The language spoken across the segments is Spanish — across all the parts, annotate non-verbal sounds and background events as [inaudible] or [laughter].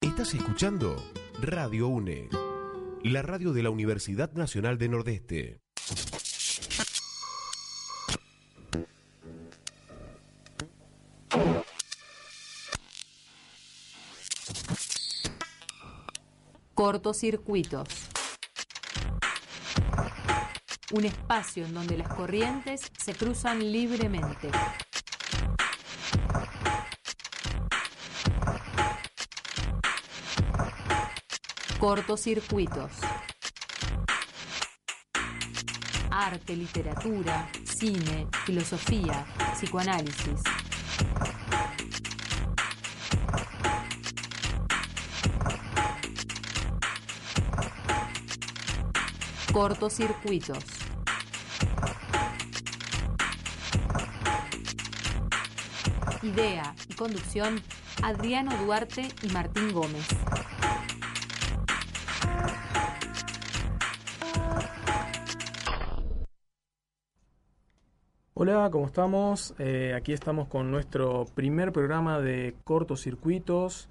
Estás escuchando Radio UNE, la radio de la Universidad Nacional de Nordeste. Cortocircuitos. Un espacio en donde las corrientes se cruzan libremente. Cortocircuitos. Arte, literatura, cine, filosofía, psicoanálisis. Cortocircuitos. Idea y conducción, Adriano Duarte y Martín Gómez. Hola, ¿cómo estamos? Eh, aquí estamos con nuestro primer programa de cortocircuitos.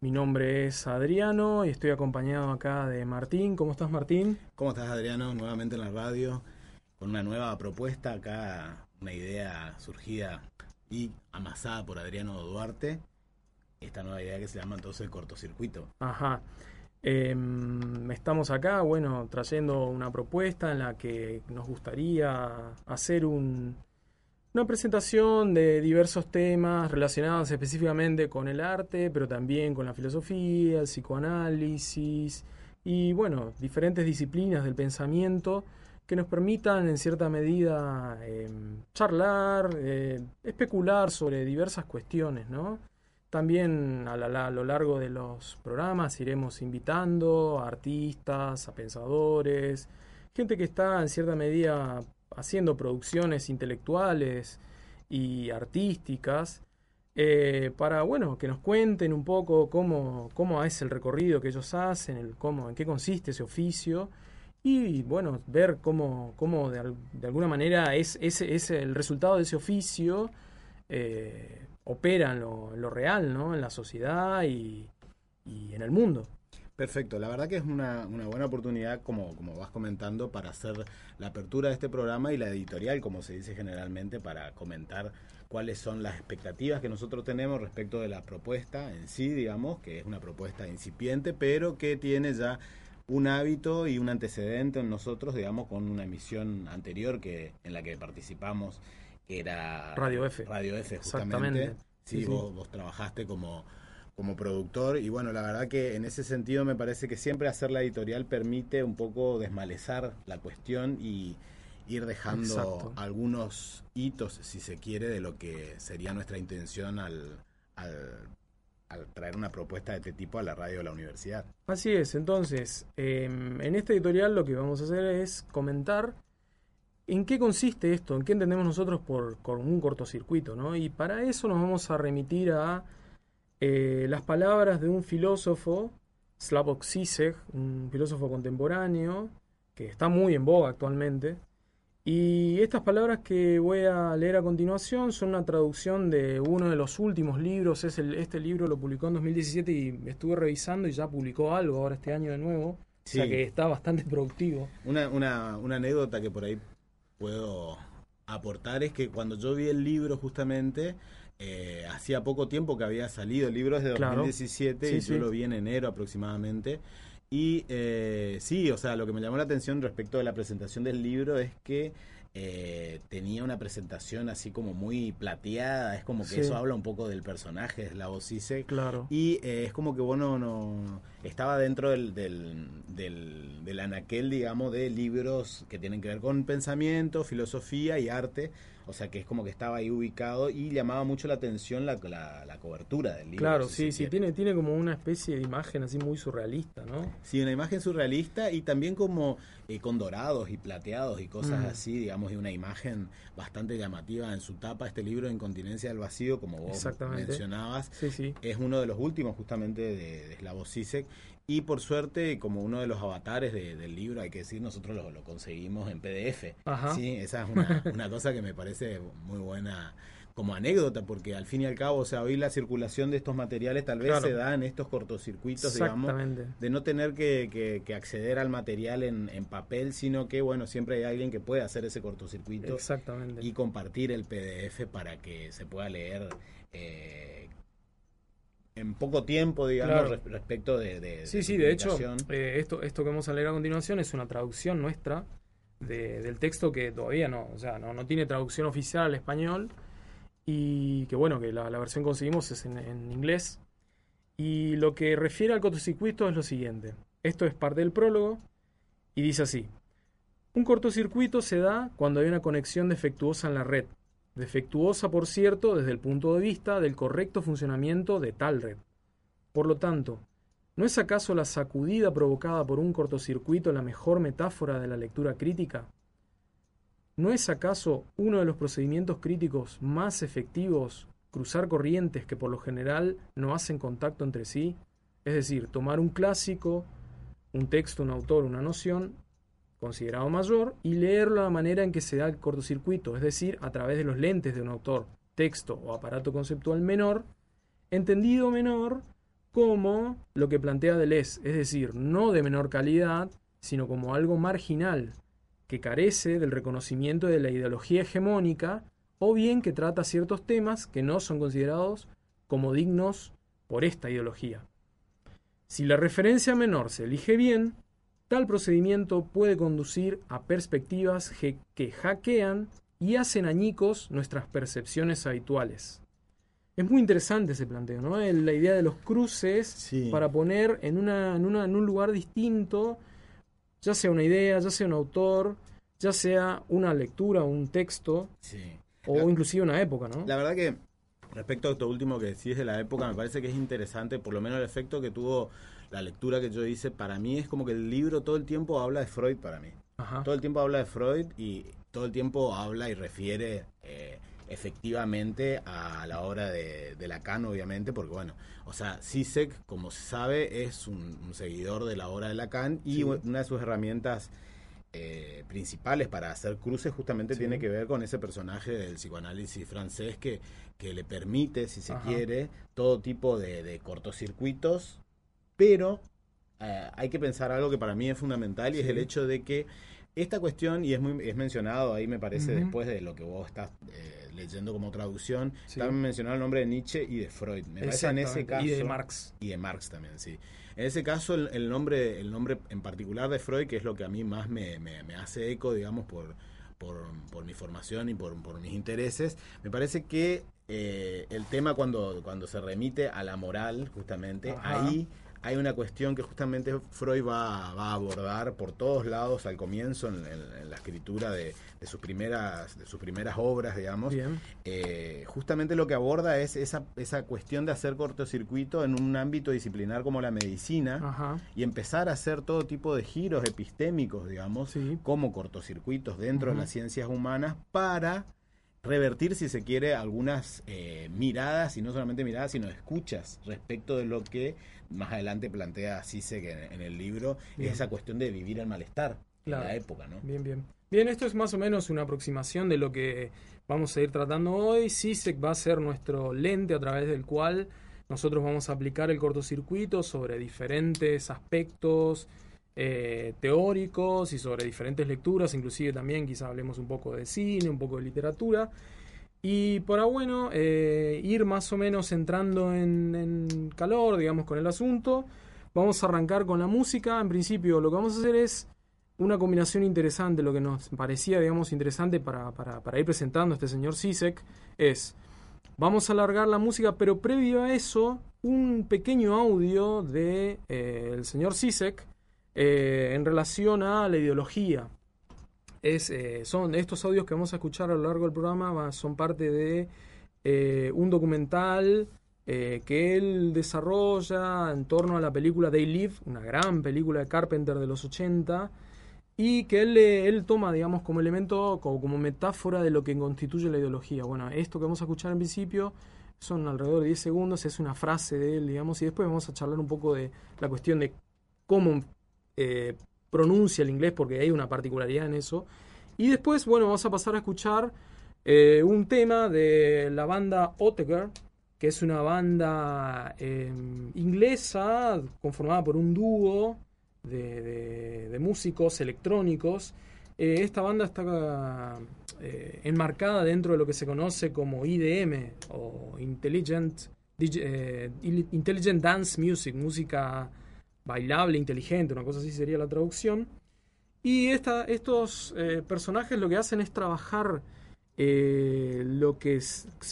Mi nombre es Adriano y estoy acompañado acá de Martín. ¿Cómo estás, Martín? ¿Cómo estás, Adriano? Nuevamente en la radio con una nueva propuesta acá, una idea surgida y amasada por Adriano Duarte. Esta nueva idea que se llama entonces cortocircuito. Ajá. Em, estamos acá, bueno, trayendo una propuesta en la que nos gustaría hacer un, una presentación de diversos temas relacionados específicamente con el arte, pero también con la filosofía, el psicoanálisis y, bueno, diferentes disciplinas del pensamiento que nos permitan en cierta medida em, charlar, eh, especular sobre diversas cuestiones, ¿no? También a, lo largo de los programas iremos invitando a artistas, a pensadores, gente que está en cierta medida haciendo producciones intelectuales y artísticas, eh, para bueno, que nos cuenten un poco cómo, cómo es el recorrido que ellos hacen, el cómo, en qué consiste ese oficio, y bueno, ver cómo, cómo de, alguna manera es, es, el resultado de ese oficio. Eh, opera en lo, real, ¿no? En la sociedad y, en el mundo. Perfecto, la verdad que es una, buena oportunidad, como, como vas comentando, para hacer la apertura de este programa y la editorial, como se dice generalmente, para comentar cuáles son las expectativas que nosotros tenemos respecto de la propuesta en sí, digamos, que es una propuesta incipiente, pero que tiene ya un hábito y un antecedente en nosotros, digamos, con una emisión anterior que en la que participamos era Radio F. Radio F, justamente. Sí, Vos, trabajaste como, como productor y bueno, la verdad que en ese sentido me parece que siempre hacer la editorial permite un poco desmalezar la cuestión y ir dejando algunos hitos, si se quiere, de lo que sería nuestra intención al, al, traer una propuesta de este tipo a la radio de la universidad. Así es, entonces, em, en esta editorial lo que vamos a hacer es comentar ¿En qué consiste esto? ¿En qué entendemos nosotros por, un cortocircuito? ¿no? Y para eso nos vamos a remitir a eh, las palabras de un filósofo, Slavoj Zizek, un filósofo contemporáneo, que está muy en boga actualmente. Y estas palabras que voy a leer a continuación son una traducción de uno de los últimos libros. Es el, este libro lo publicó en 2017 y estuve revisando y ya publicó algo ahora este año de nuevo. O sea que está bastante productivo. Una, una, una anécdota que por ahí puedo aportar es que cuando yo vi el libro justamente, eh, hacía poco tiempo que había salido, el libro es de 2017 y yo lo vi en enero aproximadamente. Y eh, sí, o sea, lo que me llamó la atención respecto de la presentación del libro es que eh, tenía una presentación así como muy plateada, es como que eso habla un poco del personaje de voz Zizek. Claro. Y eh, es como que bueno, no estaba dentro del, del, del, anaquel, digamos, de libros que tienen que ver con pensamiento, filosofía y arte. O sea que es como que estaba ahí ubicado y llamaba mucho la atención la, la, cobertura del libro. Claro, sí, sí, tiene, tiene como una especie de imagen así muy surrealista, ¿no? Sí, una imagen surrealista y también como eh, con dorados y plateados y cosas mm. así, digamos, y una imagen bastante llamativa en su tapa. Este libro, Incontinencia del Vacío, como vos mencionabas, es uno de los últimos justamente de, de Slavoj y por suerte, como uno de los avatares del libro, hay que decir, nosotros lo, conseguimos en PDF. Sí, esa es [laughs] una, cosa que me parece muy buena como anécdota, porque al fin y al cabo, o sea, hoy la circulación de estos materiales tal vez se da en estos cortocircuitos, digamos, de no tener que, que, acceder al material en, en, papel, sino que, bueno, siempre hay alguien que puede hacer ese cortocircuito Exactamente. y compartir el PDF para que se pueda leer eh, en poco tiempo, digamos, respecto de, Sí, sí, de hecho, eh, esto, esto que vamos a leer a continuación es una traducción nuestra del texto que todavía no, o sea, no, no, tiene traducción oficial al español y que bueno, que la, versión que conseguimos es en, en, inglés. Y lo que refiere al cortocircuito es lo siguiente. Esto es parte del prólogo y dice así. Un cortocircuito se da cuando hay una conexión defectuosa en la red, defectuosa por cierto desde el punto de vista del correcto funcionamiento de tal red. Por lo tanto, ¿no es acaso la sacudida provocada por un cortocircuito la mejor metáfora de la lectura crítica? ¿No es acaso uno de los procedimientos críticos más efectivos cruzar corrientes que por lo general no hacen contacto entre sí? Es decir, tomar un clásico, un texto, un autor, una noción, considerado mayor y leerlo de la manera en que se da el cortocircuito, es decir, a través de los lentes de un autor, texto o aparato conceptual menor, entendido menor como lo que plantea Deleuze, es decir, no de menor calidad, sino como algo marginal, que carece del reconocimiento de la ideología hegemónica, o bien que trata ciertos temas que no son considerados como dignos por esta ideología. Si la referencia menor se elige bien, Tal procedimiento puede conducir a perspectivas que hackean y hacen añicos nuestras percepciones habituales. Es muy interesante ese planteo, ¿no? La idea de los cruces para poner en, una, en, una, en un lugar distinto, ya sea una idea, ya sea un autor, ya sea una lectura, un texto, o inclusive una época, ¿no? La verdad que respecto a esto último que decís de la época, me parece que es interesante, por lo menos el efecto que tuvo la lectura que yo hice, para mí es como que el libro todo el tiempo habla de Freud para mí. Todo el tiempo habla de Freud y todo el tiempo habla y refiere eh, efectivamente a la obra de, Lacan, obviamente, porque bueno, o sea, Sisek, como se sabe, es un, seguidor de la obra de Lacan y una de sus herramientas eh, principales para hacer cruces justamente tiene que ver con ese personaje del psicoanálisis francés que, que le permite, si se quiere, todo tipo de, de cortocircuitos pero eh, hay que pensar algo que para mí es fundamental y es el hecho de que esta cuestión, y es, muy, es mencionado ahí, me parece, después de lo que vos estás eh, leyendo como traducción, también mencionado el nombre de Nietzsche y de Freud. Me parece en ese caso. Y de Marx. Y de Marx también, sí. En ese caso, el, nombre, el nombre en particular de Freud, que es lo que a mí más me, me, hace eco, digamos, por, por, por, mi formación y por, por mis intereses, me parece que eh, el tema cuando, cuando se remite a la moral, justamente, ahí hay una cuestión que justamente Freud va, a abordar por todos lados al comienzo en, la escritura de, sus primeras de sus primeras obras, digamos. Eh, justamente lo que aborda es esa, esa cuestión de hacer cortocircuito en un ámbito disciplinar como la medicina y empezar a hacer todo tipo de giros epistémicos, digamos, como cortocircuitos dentro de las ciencias humanas para revertir, si se quiere, algunas eh, miradas, y no solamente miradas, sino escuchas respecto de lo que más adelante plantea Cisse en, en el libro, es esa cuestión de vivir el malestar en la época, ¿no? Bien, bien. Bien, esto es más o menos una aproximación de lo que vamos a ir tratando hoy. CISEC va a ser nuestro lente a través del cual nosotros vamos a aplicar el cortocircuito sobre diferentes aspectos eh, teóricos y sobre diferentes lecturas, inclusive también quizá hablemos un poco de cine, un poco de literatura. Y para bueno, eh, ir más o menos entrando en, calor, digamos, con el asunto, vamos a arrancar con la música. En principio lo que vamos a hacer es una combinación interesante, lo que nos parecía, digamos, interesante para, para, ir presentando a este señor Sisek, es, vamos a alargar la música, pero previo a eso, un pequeño audio de eh, señor Sisek, eh, en relación a la ideología. eh, son estos audios que vamos a escuchar a lo largo del programa son parte de eh, un documental que él desarrolla en torno a la película They Live, una gran película de Carpenter de los 80, y que él, él toma, digamos, como elemento, como, como metáfora de lo que constituye la ideología. Bueno, esto que vamos a escuchar en principio son alrededor de 10 segundos, es una frase de él, digamos, y después vamos a charlar un poco de la cuestión de cómo eh, pronuncia el inglés, porque hay una particularidad en eso. Y después, bueno, vamos a pasar a escuchar eh, un tema de la banda Oteger, que es una banda em, inglesa conformada por un dúo de, músicos electrónicos. Eh, esta banda está enmarcada dentro de lo que se conoce como IDM o Intelligent, Intelligent Dance Music, música bailable, inteligente, una cosa así sería la traducción. Y esta, estos eh, personajes lo que hacen es trabajar eh, lo que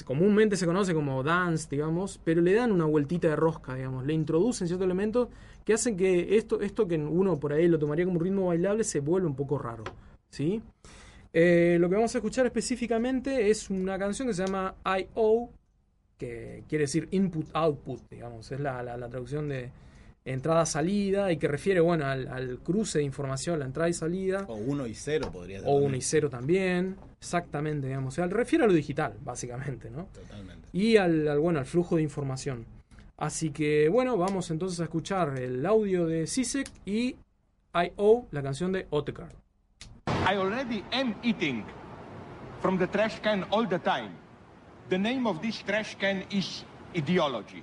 comúnmente se conoce como dance, digamos, pero le dan una vueltita de rosca, digamos, le introducen ciertos elementos que hacen que esto, esto que uno por ahí lo tomaría como un ritmo bailable se vuelva un poco raro, ¿sí? Eh, lo que vamos a escuchar específicamente es una canción que se llama I.O., que quiere decir input-output, digamos, es la traducción de, entrada-salida y que refiere, bueno, al, cruce de información, la entrada y salida. O 1 y 0 podría ser. O 1 y 0 también, exactamente, digamos. O sea, refiere a lo digital, básicamente, ¿no? Totalmente. Y al, bueno, al flujo de información. Así que, bueno, vamos entonces a escuchar el audio de CISEC y I.O., la canción de Otekar. I already am eating from the trash can all the time. The name of this trash can is ideology.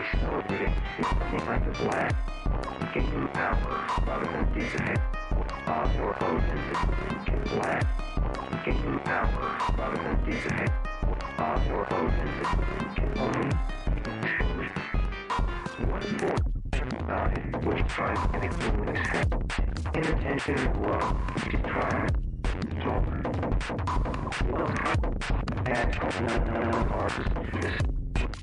additional reading, causing the flag, gaining power rather than decay. On your opponent, seeking flag, gaining power rather than decay. On your opponent, seeking only. One more. Nine, which tries and influence. Inattention love, deprive, stop. Well, and no, no, no,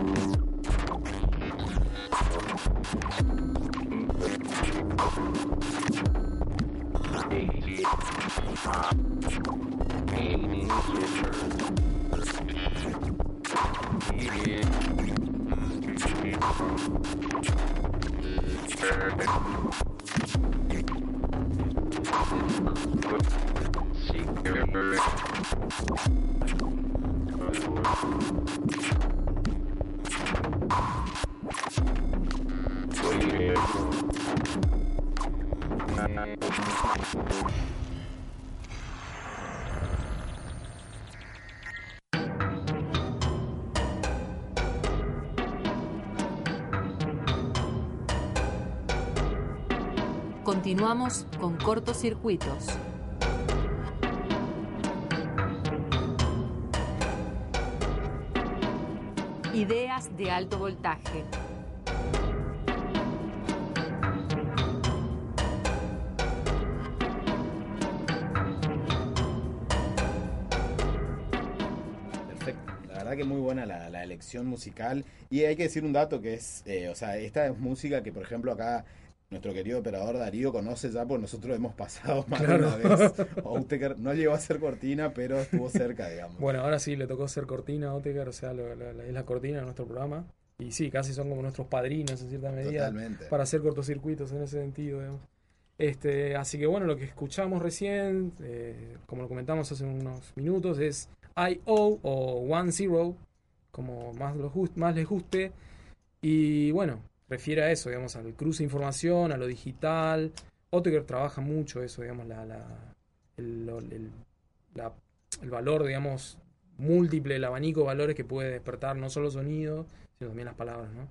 Thank you. Continuamos con cortocircuitos. Ideas de alto voltaje. Que muy buena la, elección musical. Y hay que decir un dato que es, eh, o sea, esta es música que, por ejemplo, acá nuestro querido operador Darío conoce ya, porque nosotros hemos pasado más de una vez. no llegó a ser cortina, pero estuvo cerca, digamos. Bueno, ahora sí le tocó ser cortina a Oteker, o sea, es la cortina de nuestro programa. Y sí, casi son como nuestros padrinos en cierta medida para hacer cortocircuitos en ese sentido, digamos. Este, así que bueno, lo que escuchamos recién, eh, como lo comentamos hace unos minutos, es I.O. o One Zero, como más, más les guste. Y bueno, refiere a eso, digamos, al cruce de información, a lo digital. Oteker trabaja mucho eso, digamos, la, la, el, el, valor, digamos, múltiple, el abanico de valores que puede despertar no solo sonido, sino también las palabras, ¿no?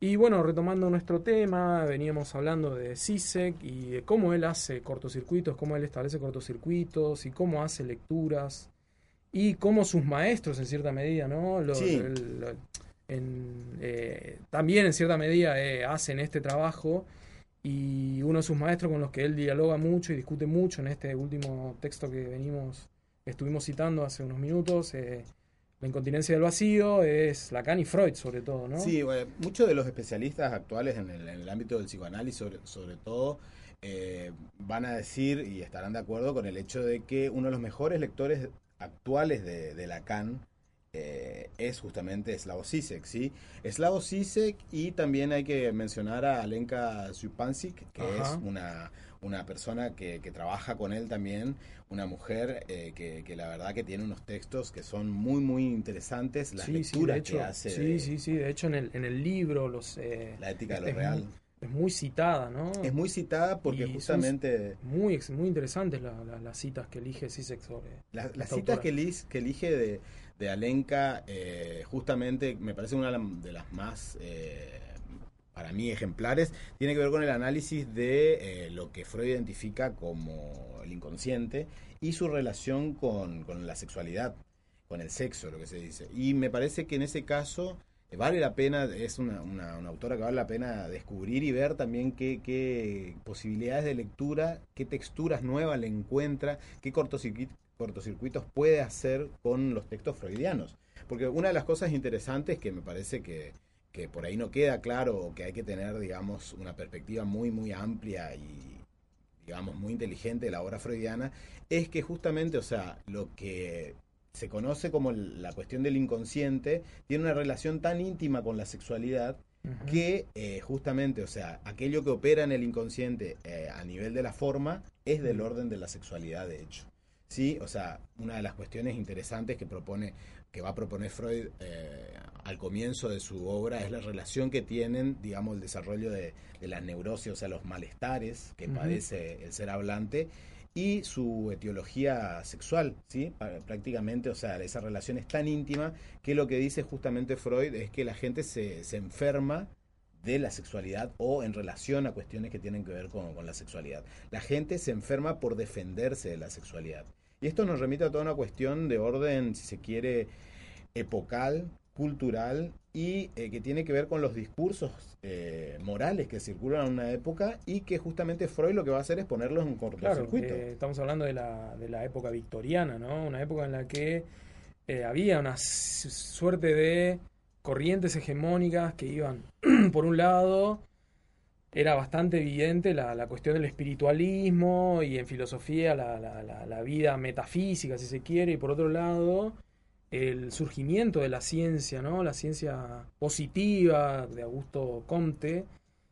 Y bueno, retomando nuestro tema, veníamos hablando de CISEC y de cómo él hace cortocircuitos, cómo él establece cortocircuitos y cómo hace lecturas y cómo sus maestros, en cierta medida, ¿no? Lo, eh, también en cierta medida eh, hacen este trabajo y uno de sus maestros con los que él dialoga mucho y discute mucho en este último texto que venimos estuvimos citando hace unos minutos eh, la incontinencia del vacío es Lacan y Freud sobre todo ¿no? sí muchos de los especialistas actuales en el, ámbito del psicoanálisis sobre, sobre todo van a decir y estarán de acuerdo con el hecho de que uno de los mejores lectores actuales de, de Lacan eh, es justamente Slavo Zizek, ¿sí? Slavo Zizek y también hay que mencionar a Alenka Zupancic, que es una, una persona que, trabaja con él también, una mujer eh, que, la verdad que tiene unos textos que son muy, muy interesantes, las lecturas que hace. Sí, sí, sí, de hecho en el, en el libro, los... Eh, la ética de lo real. Es muy citada, ¿no? Es muy citada porque justamente... Muy, muy interesantes las citas que elige Zizek sobre... las citas que, que elige de de Alenka, eh, justamente me parece una de las más, eh, para mí, ejemplares, tiene que ver con el análisis de eh, lo que Freud identifica como el inconsciente y su relación con, la sexualidad, con el sexo, lo que se dice. Y me parece que en ese caso vale la pena, es una, una, autora que vale la pena descubrir y ver también qué, qué posibilidades de lectura, qué texturas nuevas le encuentra, qué cortocircuitos puede hacer con los textos freudianos. Porque una de las cosas interesantes que me parece que, que por ahí no queda claro o que hay que tener, digamos, una perspectiva muy, muy amplia y, digamos, muy inteligente de la obra freudiana, es que justamente, o sea, lo que se conoce como la cuestión del inconsciente tiene una relación tan íntima con la sexualidad que eh, justamente, o sea, aquello que opera en el inconsciente eh, a nivel de la forma es del orden de la sexualidad, de hecho. Sí, o sea, una de las cuestiones interesantes que propone, que va a proponer Freud eh, al comienzo de su obra es la relación que tienen, digamos, el desarrollo de, la neurosis, o sea, los malestares que padece el ser hablante y su etiología sexual, ¿sí? Prácticamente, o sea, esa relación es tan íntima que lo que dice justamente Freud es que la gente se, se enferma de la sexualidad o en relación a cuestiones que tienen que ver con, con, la sexualidad. La gente se enferma por defenderse de la sexualidad. Y esto nos remite a toda una cuestión de orden, si se quiere, epocal, cultural y eh, que tiene que ver con los discursos eh, morales que circulan en una época y que justamente Freud lo que va a hacer es ponerlos en cortocircuito. Claro, eh, estamos hablando de la, de la época victoriana, ¿no? Una época en la que había una suerte de corrientes hegemónicas que iban, [clears throat] por un lado, era bastante evidente la, la, cuestión del espiritualismo y en filosofía la, la, la, vida metafísica, si se quiere, y por otro lado el surgimiento de la ciencia, ¿no? la ciencia positiva de Augusto Comte,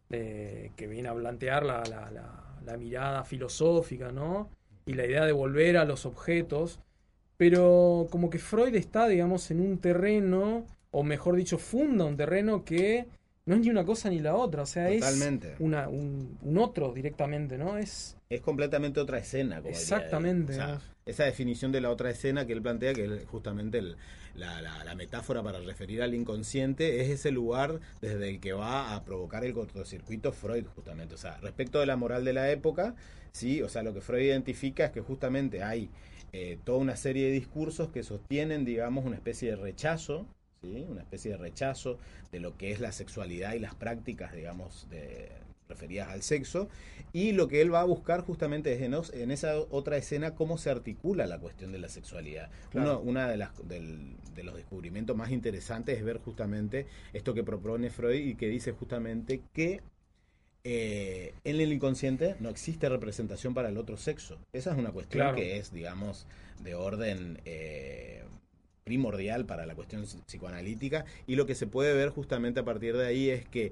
que viene a plantear la, la, mirada filosófica ¿no? y la idea de volver a los objetos, pero como que Freud está, digamos, en un terreno, o mejor dicho, funda un terreno que no es ni una cosa ni la otra, o sea, es una, un, un, otro directamente, ¿no? Es, es completamente otra escena. Como Exactamente. Esa definición de la otra escena que él plantea, que es justamente la, metáfora para referir al inconsciente, es ese lugar desde el que va a provocar el cortocircuito Freud, justamente. O sea, respecto de la moral de la época, sí, o sea, lo que Freud identifica es que justamente hay eh, toda una serie de discursos que sostienen, digamos, una especie de rechazo una especie de rechazo de lo que es la sexualidad y las prácticas, digamos, de, referidas al sexo, y lo que él va a buscar justamente es en, esa otra escena cómo se articula la cuestión de la sexualidad. Uno una de, las, de los descubrimientos más interesantes es ver justamente esto que propone Freud y que dice justamente que eh, en el inconsciente no existe representación para el otro sexo. Esa es una cuestión que es, digamos, de orden eh, primordial para la cuestión psicoanalítica y lo que se puede ver justamente a partir de ahí es que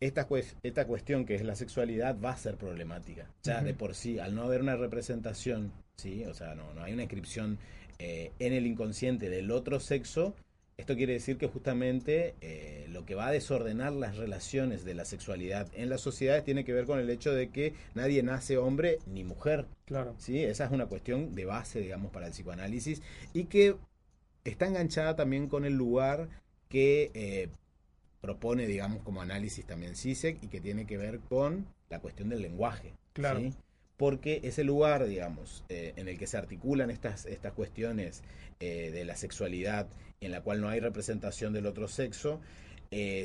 esta, esta cuestión que es la sexualidad va a ser problemática. Ya de por sí, al no haber una representación, ¿sí? o sea, no, no hay una inscripción eh, en el inconsciente del otro sexo, esto quiere decir que justamente eh, lo que va a desordenar las relaciones de la sexualidad en las sociedades tiene que ver con el hecho de que nadie nace hombre ni mujer. Claro. ¿sí? Esa es una cuestión de base, digamos, para el psicoanálisis y que está enganchada también con el lugar que eh, propone, digamos, como análisis también CISEC y que tiene que ver con la cuestión del lenguaje. Claro. Porque ese lugar, digamos, eh, en el que se articulan estas, estas cuestiones eh, de la sexualidad, en la cual no hay representación del otro sexo,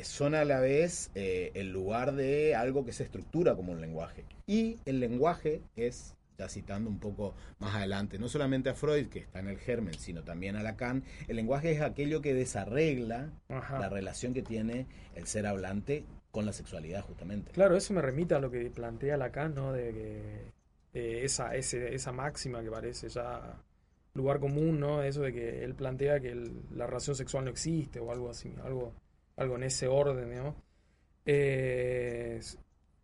son a la vez el lugar de algo que se estructura como un lenguaje. Y el lenguaje es citando un poco más adelante, no solamente a Freud, que está en el germen, sino también a Lacan, el lenguaje es aquello que desarregla la relación que tiene el ser hablante con la sexualidad, justamente. Claro, eso me remite a lo que plantea Lacan, ¿no? De que esa, esa máxima que parece ya lugar común, ¿no? Eso de que él plantea que la relación sexual no existe o algo así, algo, algo en ese orden, ¿no? Eh,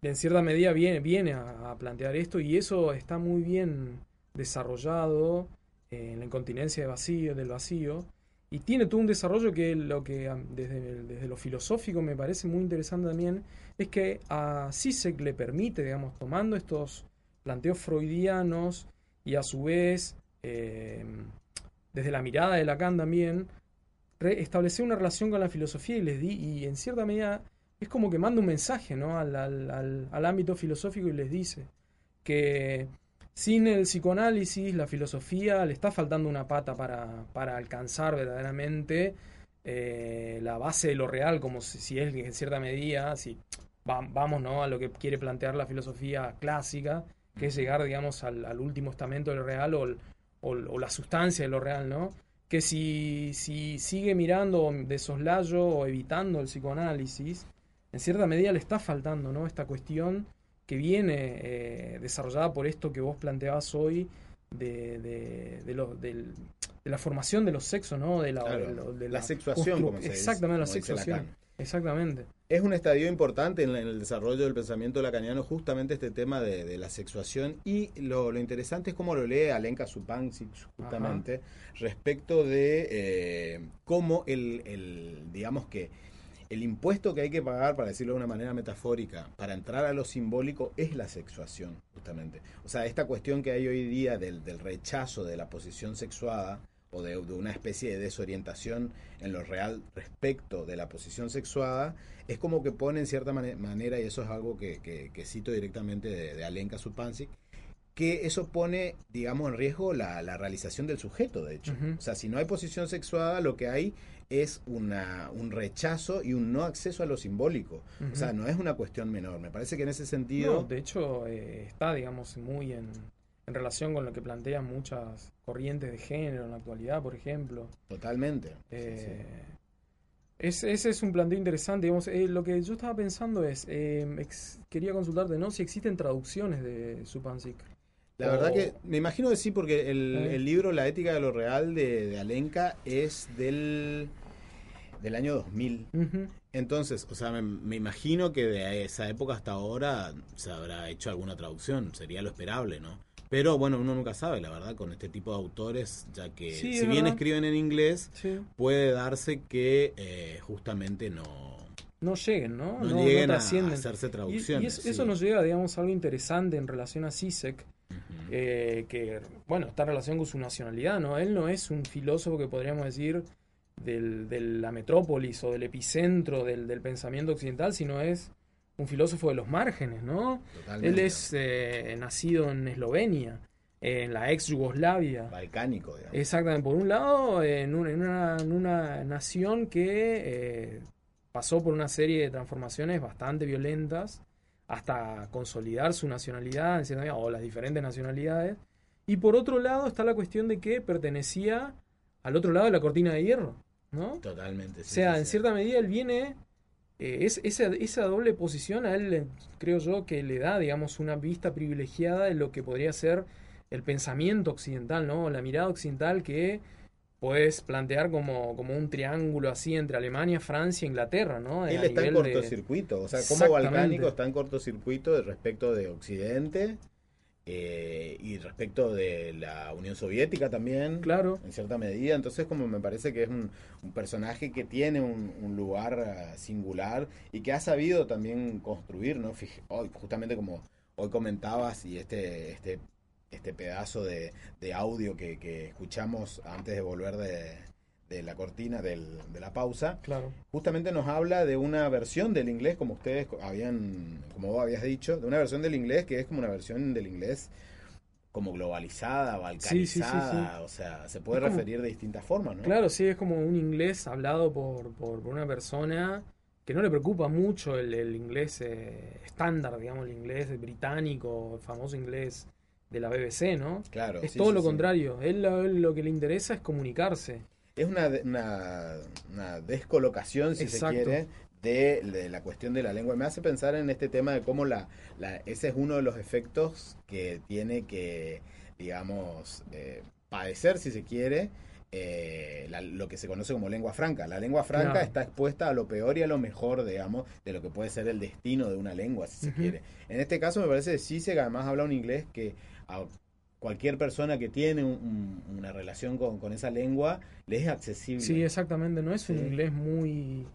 en cierta medida viene, viene a, plantear esto y eso está muy bien desarrollado en la incontinencia de vacío, del vacío y tiene todo un desarrollo que lo que desde, desde lo filosófico me parece muy interesante también es que a Sisek le permite, digamos, tomando estos planteos freudianos y a su vez eh, desde la mirada de Lacan también, establecer una relación con la filosofía y les di, y en cierta medida es como que manda un mensaje ¿no? al, al, al, ámbito filosófico y les dice que sin el psicoanálisis, la filosofía le está faltando una pata para, para alcanzar verdaderamente eh, la base de lo real, como si, es en cierta medida, si vamos ¿no? a lo que quiere plantear la filosofía clásica, que es llegar, digamos, al, último estamento del real o, o, la sustancia de lo real, ¿no? Que si, si sigue mirando de soslayo o evitando el psicoanálisis, en cierta medida le está faltando, ¿no? Esta cuestión que viene eh, desarrollada por esto que vos planteabas hoy de, de, de, la formación de los sexos, ¿no? De la, de la, sexuación, como se Exactamente, la sexuación. Exactamente. Es un estadio importante en, el desarrollo del pensamiento lacaniano justamente este tema de, la sexuación y lo, interesante es cómo lo lee Alenka Supancic justamente respecto de eh, cómo el, el, digamos que el impuesto que hay que pagar, para decirlo de una manera metafórica, para entrar a lo simbólico es la sexuación, justamente. O sea, esta cuestión que hay hoy día del, rechazo de la posición sexuada o de, una especie de desorientación en lo real respecto de la posición sexuada, es como que pone en cierta manera, y eso es algo que, cito directamente de, Alenka Supancic, que eso pone, digamos, en riesgo la, realización del sujeto, de hecho. O sea, si no hay posición sexuada, lo que hay es una, un rechazo y un no acceso a lo simbólico. O sea, no es una cuestión menor. Me parece que en ese sentido... de hecho, eh, está, digamos, muy en, en relación con lo que plantean muchas corrientes de género en la actualidad, por ejemplo. Totalmente. Eh, ese es un planteo interesante. Digamos, eh, lo que yo estaba pensando es, quería consultarte, ¿no? Si existen traducciones de Supancic. La verdad que me imagino que sí, porque el, libro La ética de lo real de, Alenka es del, del año 2000. Entonces, o sea, me, imagino que de esa época hasta ahora se habrá hecho alguna traducción, sería lo esperable, ¿no? Pero bueno, uno nunca sabe, la verdad, con este tipo de autores, ya que si bien escriben en inglés, puede darse que eh, justamente no, no lleguen, ¿no? No, lleguen a hacerse traducciones. Y, eso nos llega, digamos, a algo interesante en relación a Eh, que, bueno, está en relación con su nacionalidad, ¿no? Él no es un filósofo que podríamos decir del, de la metrópolis o del epicentro del, del, pensamiento occidental, sino es un filósofo de los márgenes, ¿no? Él es eh, nacido en Eslovenia, en la ex Yugoslavia. Balcánico, digamos. Exactamente. Por un lado, en una, en una, nación que eh, pasó por una serie de transformaciones bastante violentas hasta consolidar su nacionalidad, o las diferentes nacionalidades. Y por otro lado está la cuestión de que pertenecía al otro lado de la cortina de hierro, ¿no? Totalmente. o sea, en cierta medida él viene eh, es, esa, esa, doble posición a él, creo yo, que le da, digamos, una vista privilegiada de lo que podría ser el pensamiento occidental, ¿no? La mirada occidental que puedes plantear como, como un triángulo así entre Alemania, Francia e Inglaterra, ¿no? Él está en cortocircuito, o sea, como balcánico está en cortocircuito respecto de Occidente eh, y respecto de la Unión Soviética también, claro. en cierta medida. Entonces, como me parece que es un, personaje que tiene un, lugar eh, singular y que ha sabido también construir, ¿no? hoy, justamente como hoy comentabas y este, este, este pedazo de, audio que escuchamos antes de volver de, de la cortina del, de la pausa, claro. justamente nos habla de una versión del inglés, como ustedes habían, como vos habías dicho, de una versión del inglés que es como una versión del inglés como globalizada, balcanizada, o sea, se puede referir de distintas formas, ¿no? Claro, sí, es como un inglés hablado por, por, una persona que no le preocupa mucho el, inglés eh, estándar, digamos, el inglés británico, el famoso inglés de la BBC, ¿no? Claro. Es todo lo contrario, él lo que le interesa es comunicarse es una, una, descolocación, si se quiere, de, la cuestión de la lengua. Me hace pensar en este tema de cómo la, la ese es uno de los efectos que tiene que, digamos, eh, padecer, si se quiere, eh, lo que se conoce como lengua franca. La lengua franca está expuesta a lo peor y a lo mejor, digamos, de lo que puede ser el destino de una lengua, si se quiere. En este caso me parece que sí se además habla un inglés que cualquier persona que tiene una relación con, esa lengua le es accesible. Sí, exactamente, no es un inglés muy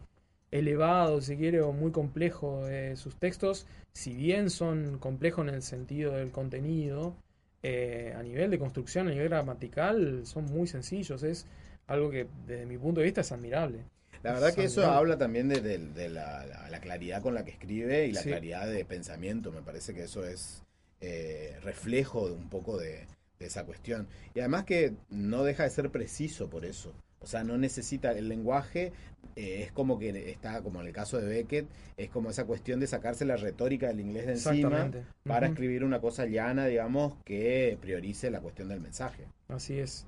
elevado, si quiere, o muy complejo. Eh, sus textos, si bien son complejos en el sentido del contenido, eh, a nivel de construcción, a nivel gramatical, son muy sencillos. Es algo que desde mi punto de vista es admirable. La verdad que eso habla también de, la, claridad con la que escribe y la claridad de pensamiento. Me parece que eso es eh, reflejo de un poco de, esa cuestión. Y además que no deja de ser preciso por eso. O sea, no necesita el lenguaje, eh, es como que está, como en el caso de Beckett, es como esa cuestión de sacarse la retórica del inglés de encima para escribir una cosa llana, digamos, que priorice la cuestión del mensaje. Así es.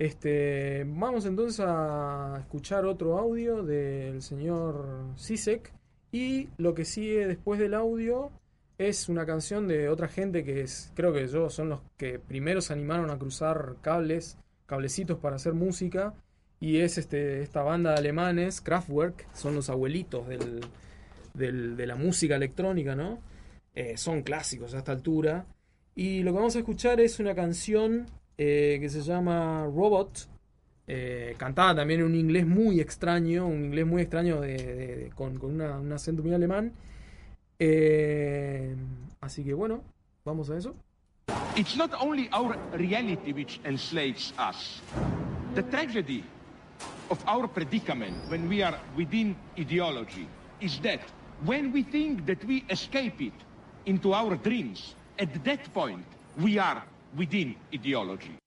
Este, vamos entonces a escuchar otro audio del señor Sisek y lo que sigue después del audio es una canción de otra gente que es, creo que yo son los que primero se animaron a cruzar cables, cablecitos para hacer música. Y es este, esta banda de alemanes, Kraftwerk, son los abuelitos del, de la música electrónica, ¿no? Eh, son clásicos a esta altura. Y lo que vamos a escuchar es una canción eh, que se llama Robot, eh, cantada también en un inglés muy extraño, un inglés muy extraño de, con, un acento muy alemán. Eh, así que bueno, vamos a eso. It's not only our reality which enslaves us. The tragedy of our predicament when we are within ideology is that when we think that we escape it into our dreams, at that point we are within ideology.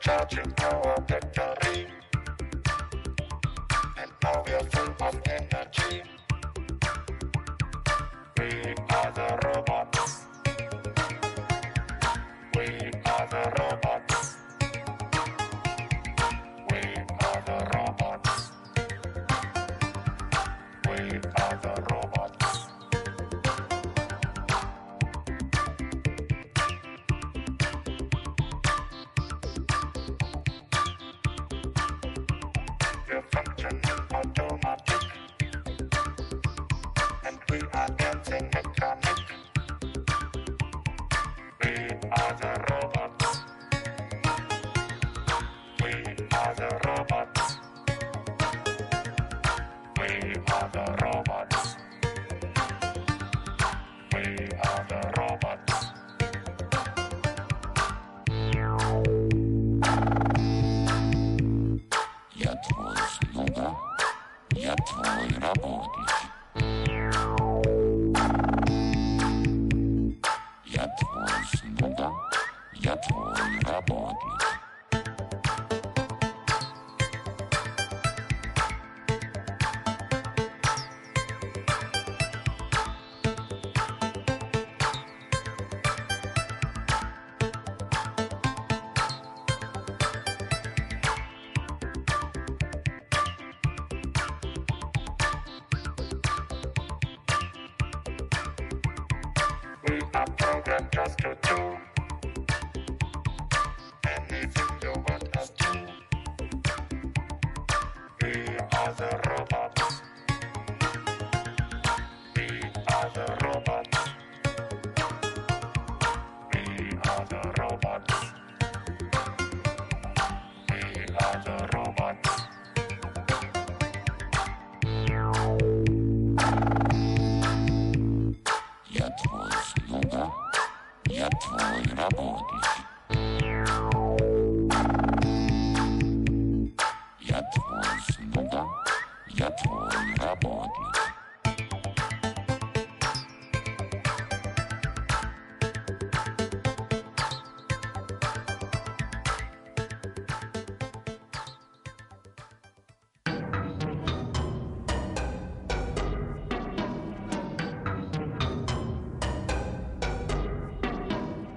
charging our battery. And now we are full of energy. Thank you.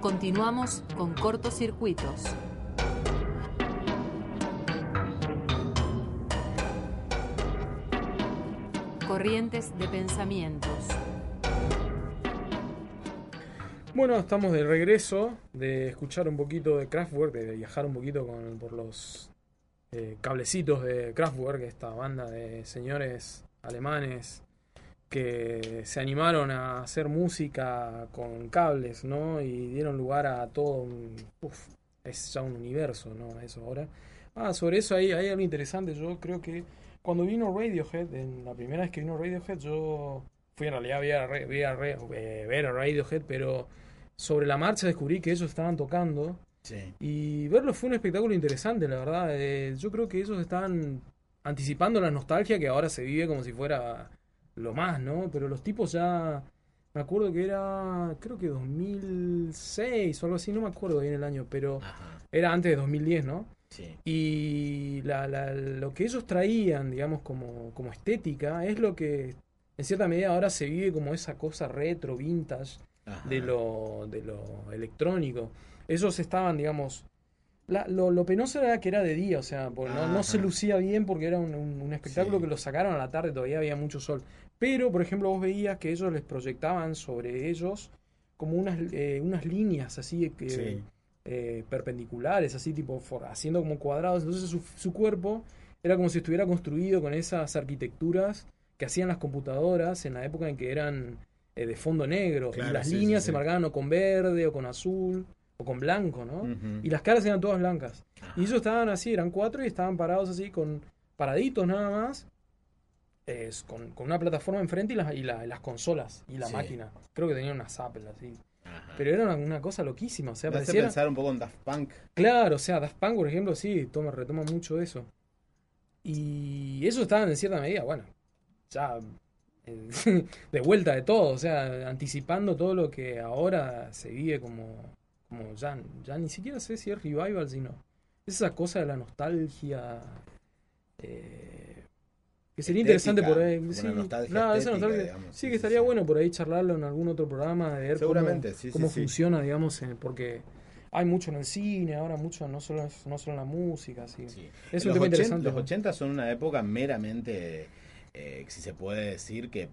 Continuamos con cortocircuitos. Corrientes de pensamientos. Bueno, estamos de regreso de escuchar un poquito de Kraftwerk, de viajar un poquito por los eh, cablecitos de Kraftwerk, esta banda de señores alemanes que se animaron a hacer música con cables, ¿no? Y dieron lugar a todo un... Uf, es ya un universo, ¿no? Eso ahora. Ah, sobre eso hay, hay algo interesante. Yo creo que cuando vino Radiohead, en la primera vez que vino Radiohead, yo fui en realidad a ver, eh, ver a Radiohead, pero sobre la marcha descubrí que ellos estaban tocando. Sí. Y verlo fue un espectáculo interesante, la verdad. Eh, yo creo que ellos estaban anticipando la nostalgia que ahora se vive como si fuera lo más, ¿no? Pero los tipos ya. Me acuerdo que era, creo que 2006 o algo así, no me acuerdo bien el año, pero era antes de 2010, ¿no? Sí. Y la, la, lo que ellos traían, digamos, como, como estética, es lo que en cierta medida ahora se vive como esa cosa retro, vintage, de lo, de lo electrónico. Ellos estaban, digamos, lo, lo, penoso era que era de día, o sea, no, no, se lucía bien porque era un, un, espectáculo que lo sacaron a la tarde, todavía había mucho sol. Pero, por ejemplo, vos veías que ellos les proyectaban sobre ellos como unas, eh, unas líneas así que, eh, perpendiculares, así tipo haciendo como cuadrados. Entonces su, su, cuerpo era como si estuviera construido con esas arquitecturas que hacían las computadoras en la época en que eran eh, de fondo negro. y las líneas se marcaban o con verde o con azul o con blanco, ¿no? Y las caras eran todas blancas. Y ellos estaban así, eran cuatro y estaban parados así con paraditos nada más es, con, una plataforma enfrente y, las y, las consolas y la máquina. Creo que tenían unas Apple así. Pero era una, cosa loquísima. O sea, Me pareciera... pensar un poco en Daft Punk. Claro, o sea, Daft Punk, por ejemplo, sí, toma, retoma mucho eso. Y eso estaban en cierta medida, bueno, ya eh, [laughs] de vuelta de todo, o sea, anticipando todo lo que ahora se vive como, como ya, ya ni siquiera sé si es revival, sino esa cosa de la nostalgia. Eh, que sería interesante por ahí. Sí, sí, que estaría bueno por ahí charlarlo en algún otro programa, de ver Seguramente, cómo, cómo funciona, digamos, porque hay mucho en el cine, ahora mucho, no solo, no solo en la música. Sí. Es un tema interesante. Los 80 son una época meramente, eh, si se puede decir, que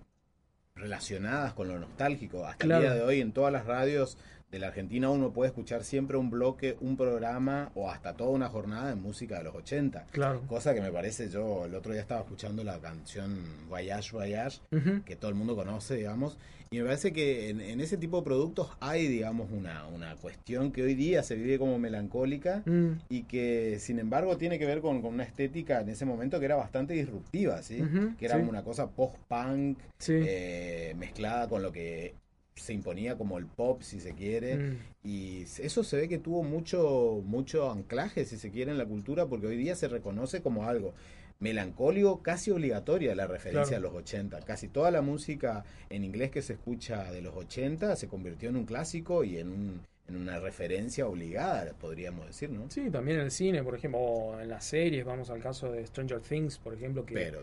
relacionadas con lo nostálgico. Hasta el día de hoy en todas las radios de la Argentina uno puede escuchar siempre un bloque, un programa o hasta toda una jornada de música de los 80. Claro. Cosa que me parece, yo el otro día estaba escuchando la canción Voyage Voyage, que todo el mundo conoce, digamos, y me parece que en, ese tipo de productos hay, digamos, una, una cuestión que hoy día se vive como melancólica mm. y que, sin embargo, tiene que ver con, una estética en ese momento que era bastante disruptiva, ¿sí? que era una cosa post-punk eh, mezclada con lo que se imponía como el pop, si se quiere, mm. y eso se ve que tuvo mucho, mucho anclaje, si se quiere, en la cultura, porque hoy día se reconoce como algo melancólico, casi obligatoria la referencia a los 80. Casi toda la música en inglés que se escucha de los 80 se convirtió en un clásico y en un en una referencia obligada, podríamos decir, ¿no? Sí, también en el cine, por ejemplo, o en las series, vamos al caso de Stranger Things, por ejemplo, que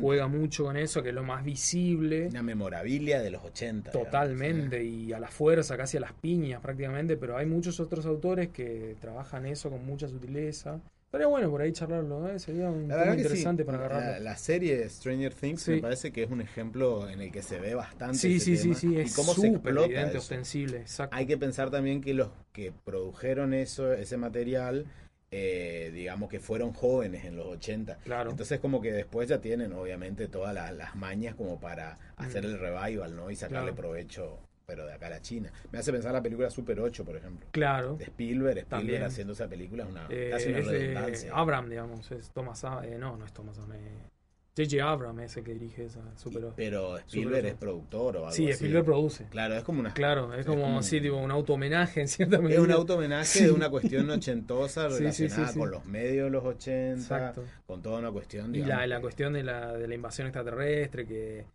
juega mucho con eso, que es lo más visible. Una memorabilia de los 80. Totalmente, y a la fuerza, casi a las piñas prácticamente, pero hay muchos otros autores que trabajan eso con mucha sutileza. Estaría bueno por ahí charlarlo, ¿eh? sería un tema interesante para agarrar. La, serie Stranger Things me parece que es un ejemplo en el que se ve bastante. Sí, sí, sí, sí, es y cómo se explota. Ostensible, Hay que pensar también que los que produjeron eso, ese material, eh, digamos que fueron jóvenes en los 80. Claro. Entonces como que después ya tienen obviamente todas las, mañas como para hacer mm. el revival, ¿no? Y sacarle provecho pero de acá a la China. Me hace pensar la película Super 8, por ejemplo. Claro. De Spielberg, Spielberg haciendo esa película es una, eh, casi una redundancia. Abraham, digamos, es Thomas eh, no, no es Thomas J.J. Abrams es el que dirige esa Super 8. Pero Spielberg es productor o algo Sí, Spielberg produce. Claro, es como una... Claro, es, como, así, tipo, un auto homenaje en cierta medida. Es un auto homenaje de una cuestión ochentosa [laughs] relacionada con los medios de los 80, Exacto. con toda una cuestión... y la, la cuestión de la, de la invasión extraterrestre que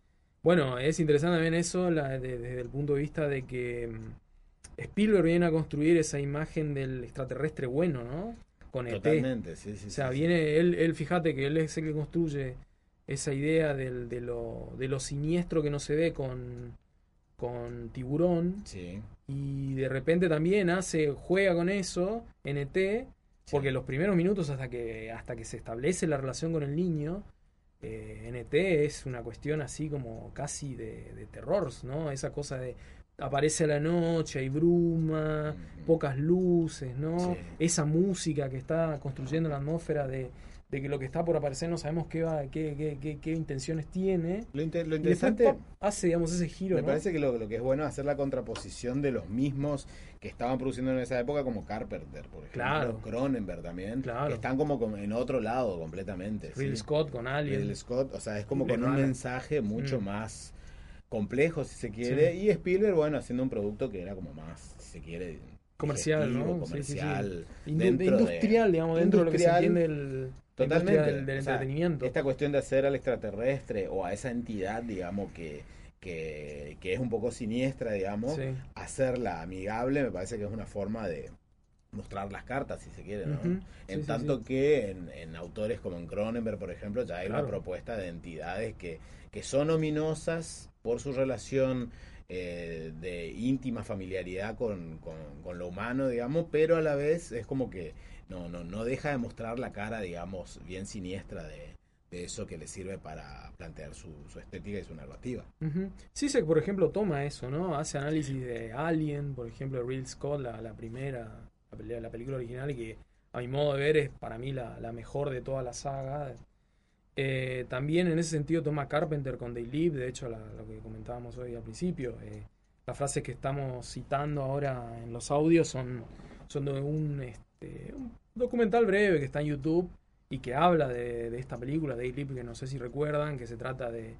bueno, es interesante también eso desde el punto de vista de que mm, Spielberg viene a construir esa imagen del extraterrestre bueno, ¿no? Con ET. Totalmente, sí, sí. O sea, viene, él, él, fíjate que él es el que construye esa idea del, de, lo, de lo siniestro que no se ve con, con tiburón. Sí. Y de repente también hace, juega con eso en ET, porque los primeros minutos hasta que, hasta que se establece la relación con el niño, eh, NT es una cuestión así como casi de, terror, ¿no? Esa cosa de aparece la noche, hay bruma, pocas luces, ¿no? Esa música que está construyendo la atmósfera de, de que lo que está por aparecer no sabemos qué va, qué, qué, qué, intenciones tiene. Lo, interesante hace, digamos, ese giro. Me parece que lo, que es bueno es hacer la contraposición de los mismos que estaban produciendo en esa época, como Carpenter, por ejemplo, claro. Cronenberg también, claro. que están como, en otro lado completamente. Ridley Scott con Alien. Ridley Scott, o sea, es como con un mensaje mucho mm. más complejo, si se quiere, y Spielberg, bueno, haciendo un producto que era como más, si se quiere, comercial, ¿no? Comercial. industrial, digamos, dentro de lo que se entiende el Totalmente. Del, entretenimiento. Esta cuestión de hacer al extraterrestre o a esa entidad, digamos, que, que, es un poco siniestra, digamos, hacerla amigable, me parece que es una forma de mostrar las cartas, si se quiere, ¿no? en tanto que en, autores como en Cronenberg, por ejemplo, ya hay una propuesta de entidades que, que son ominosas por su relación eh, de íntima familiaridad con, con, lo humano, digamos, pero a la vez es como que no, no, no deja de mostrar la cara, digamos, bien siniestra de, eso que le sirve para plantear su, estética y su narrativa. Sí, se por ejemplo, toma eso, ¿no? Hace análisis de Alien, por ejemplo, de Real Scott, la, la primera, la, la, película original, que a mi modo de ver es para mí la, la mejor de toda la saga. Eh, también en ese sentido toma Carpenter con They Live, de hecho lo que comentábamos hoy al principio. Eh, las frases que estamos citando ahora en los audios son, son de un, este, un documental breve que está en YouTube y que habla de, esta película, de Lip, que no sé si recuerdan, que se trata de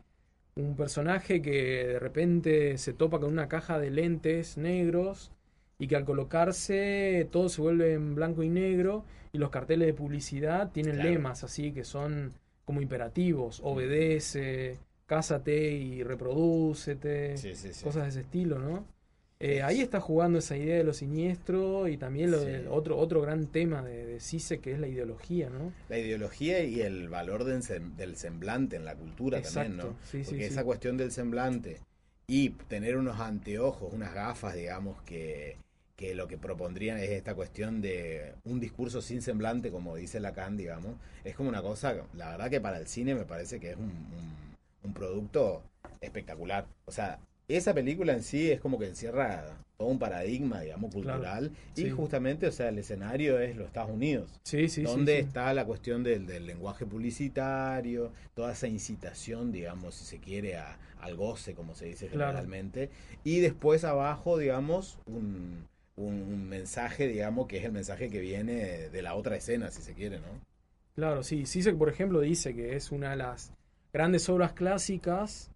un personaje que de repente se topa con una caja de lentes negros y que al colocarse todo se vuelve en blanco y negro y los carteles de publicidad tienen lemas así que son como imperativos, obedece, cásate y reproducete, cosas de ese estilo, ¿no? Eh, ahí está jugando esa idea de lo siniestro y también lo otro, otro gran tema de, de Cise que es la ideología, ¿no? La ideología y el valor del, semblante en la cultura también, ¿no? Porque esa cuestión del semblante y tener unos anteojos, unas gafas, digamos, que, que lo que propondrían es esta cuestión de un discurso sin semblante, como dice Lacan, digamos, es como una cosa, la verdad que para el cine me parece que es un, un, producto espectacular. O sea, esa película en sí es como que encierra todo un paradigma, digamos, cultural. y justamente, o sea, el escenario es los Estados Unidos. Sí, sí, donde está la cuestión del, del, lenguaje publicitario, toda esa incitación, digamos, si se quiere, a, al goce, como se dice generalmente. Y después abajo, digamos, un, un, mensaje, digamos, que es el mensaje que viene de la otra escena, si se quiere, ¿no? Claro, sí. Sisek, por ejemplo, dice que es una de las grandes obras clásicas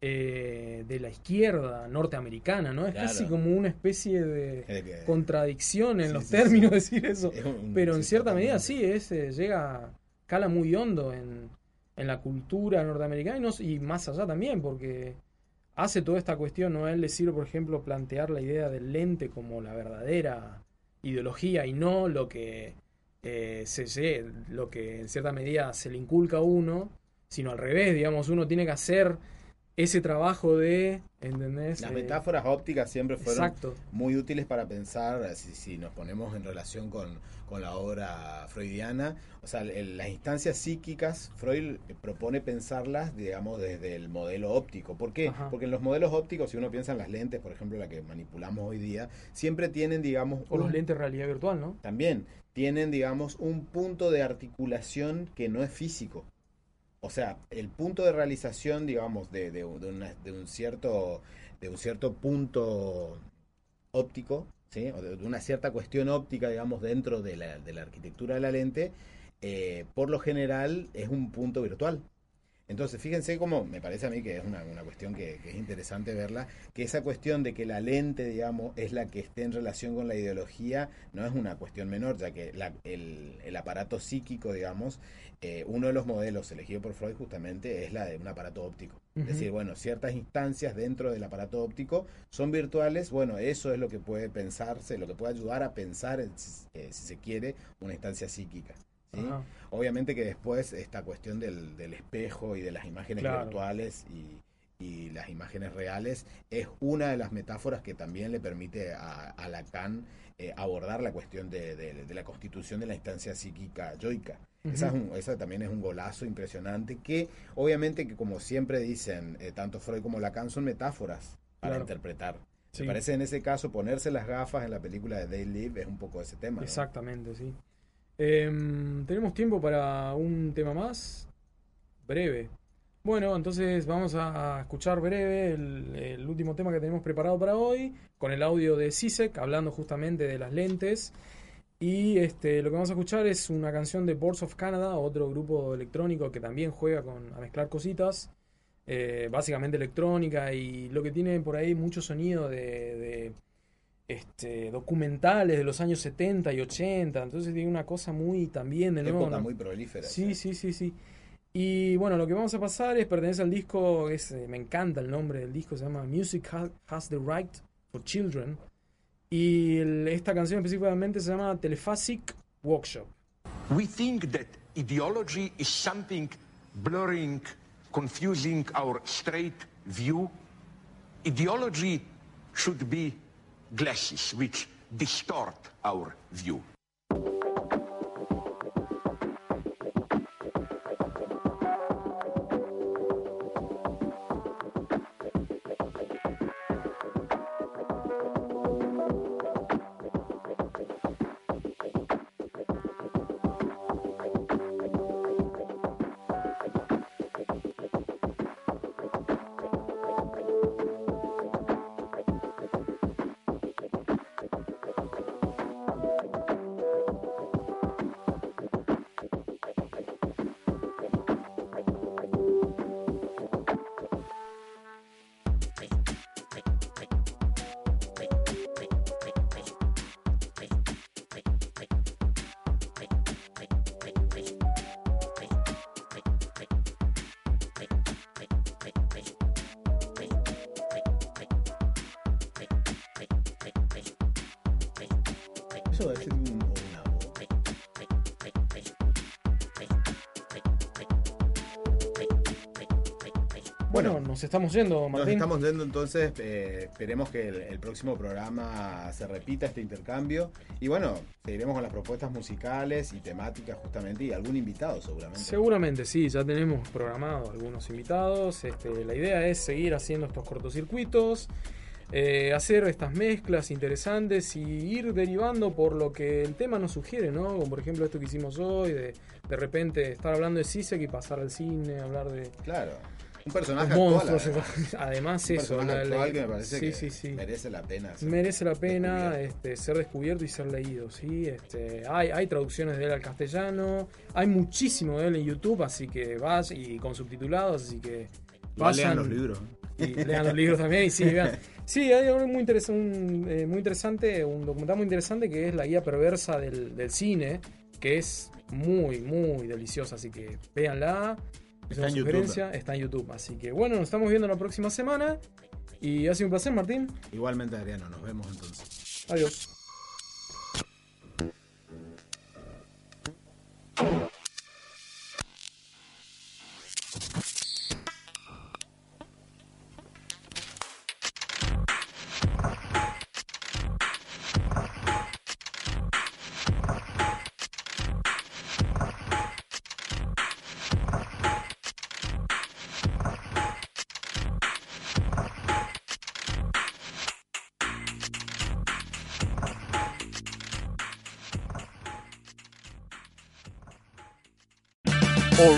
eh, de la izquierda norteamericana, ¿no? Es casi como una especie de contradicción en los términos decir eso. Pero en cierta medida sí, es, eh, llega, cala muy hondo en, en la cultura norteamericana y, y más allá también, porque hace toda esta cuestión, ¿no? A él le por ejemplo, plantear la idea del lente como la verdadera ideología y no lo que eh, se, lo que en cierta medida se le inculca a uno, sino al revés, digamos, uno tiene que hacer ese trabajo de, ¿entendés? Las metáforas ópticas siempre fueron muy útiles para pensar, si, si nos ponemos en relación con, con, la obra freudiana, o sea, las instancias psíquicas, Freud propone pensarlas, digamos, desde el modelo óptico. ¿Por qué? Porque en los modelos ópticos, si uno piensa en las lentes, por ejemplo, la que manipulamos hoy día, siempre tienen, digamos... O los lentes de realidad virtual, ¿no? También, tienen, digamos, un punto de articulación que no es físico o sea, el punto de realización, digamos, de, de, un cierto, de un cierto punto óptico, ¿sí? o de, una cierta cuestión óptica, digamos, dentro de la, de la arquitectura de la lente, eh, por lo general es un punto virtual. Entonces, fíjense cómo me parece a mí que es una, cuestión que, es interesante verla, que esa cuestión de que la lente, digamos, es la que esté en relación con la ideología, no es una cuestión menor, ya que el, aparato psíquico, digamos, eh, uno de los modelos elegido por Freud justamente es la de un aparato óptico. Es decir, bueno, ciertas instancias dentro del aparato óptico son virtuales, bueno, eso es lo que puede pensarse, lo que puede ayudar a pensar, eh, si se quiere, una instancia psíquica. Obviamente que después esta cuestión del, espejo y de las imágenes virtuales y, las imágenes reales es una de las metáforas que también le permite a, Lacan eh, abordar la cuestión de, la constitución de la instancia psíquica yoica. esa, también es un golazo impresionante que obviamente que como siempre dicen eh, tanto Freud como Lacan son metáforas para interpretar. Me parece en ese caso ponerse las gafas en la película de Day Live es un poco ese tema. Exactamente, sí. Em, tenemos tiempo para un tema más. Breve. Bueno, entonces vamos a escuchar breve el, último tema que tenemos preparado para hoy, con el audio de Sisek, hablando justamente de las lentes. Y este, lo que vamos a escuchar es una canción de Boards of Canada, otro grupo electrónico que también juega con, a mezclar cositas, eh, básicamente electrónica, y lo que tiene por ahí mucho sonido de este, documentales de los años 70 y 80, entonces tiene una cosa muy también de nuevo. muy prolífera. Sí, sí, sí, sí. Y bueno, lo que vamos a pasar es, pertenece al disco, es, eh, me encanta el nombre del disco, se llama Music Has the Right for Children. Y esta canción específicamente se llama Telephasic Workshop. We think that ideology is something blurring, confusing our straight view. Ideology should be glasses which distort our view. Eso va a ser un Bueno, nos estamos yendo, Martín. Nos estamos yendo, entonces eh, esperemos que el, próximo programa se repita este intercambio. Y bueno, seguiremos con las propuestas musicales y temáticas justamente y algún invitado seguramente. Seguramente, sí, ya tenemos programado algunos invitados. Este, la idea es seguir haciendo estos cortocircuitos. Eh, hacer estas mezclas interesantes y ir derivando por lo que el tema nos sugiere, ¿no? Como por ejemplo esto que hicimos hoy, de de repente estar hablando de CISEC y pasar al cine, hablar de... Claro. Un personaje actual, [laughs] además. un eso personaje que me parece que merece la pena merece la pena este, ser descubierto y ser leído sí este, hay, hay traducciones de él al castellano hay muchísimo de él en YouTube así que vas y con subtitulados así que vayan lean los libros. y lean los libros también y sí vean [laughs] sí hay algo muy interesante un, eh, muy interesante un documental muy interesante que es la guía perversa del, del cine que es muy muy deliciosa así que véanla Está en, YouTube. está en YouTube. Así que bueno, nos estamos viendo la próxima semana. Y ha sido un placer, Martín. Igualmente, Adriano. Nos vemos entonces. Adiós.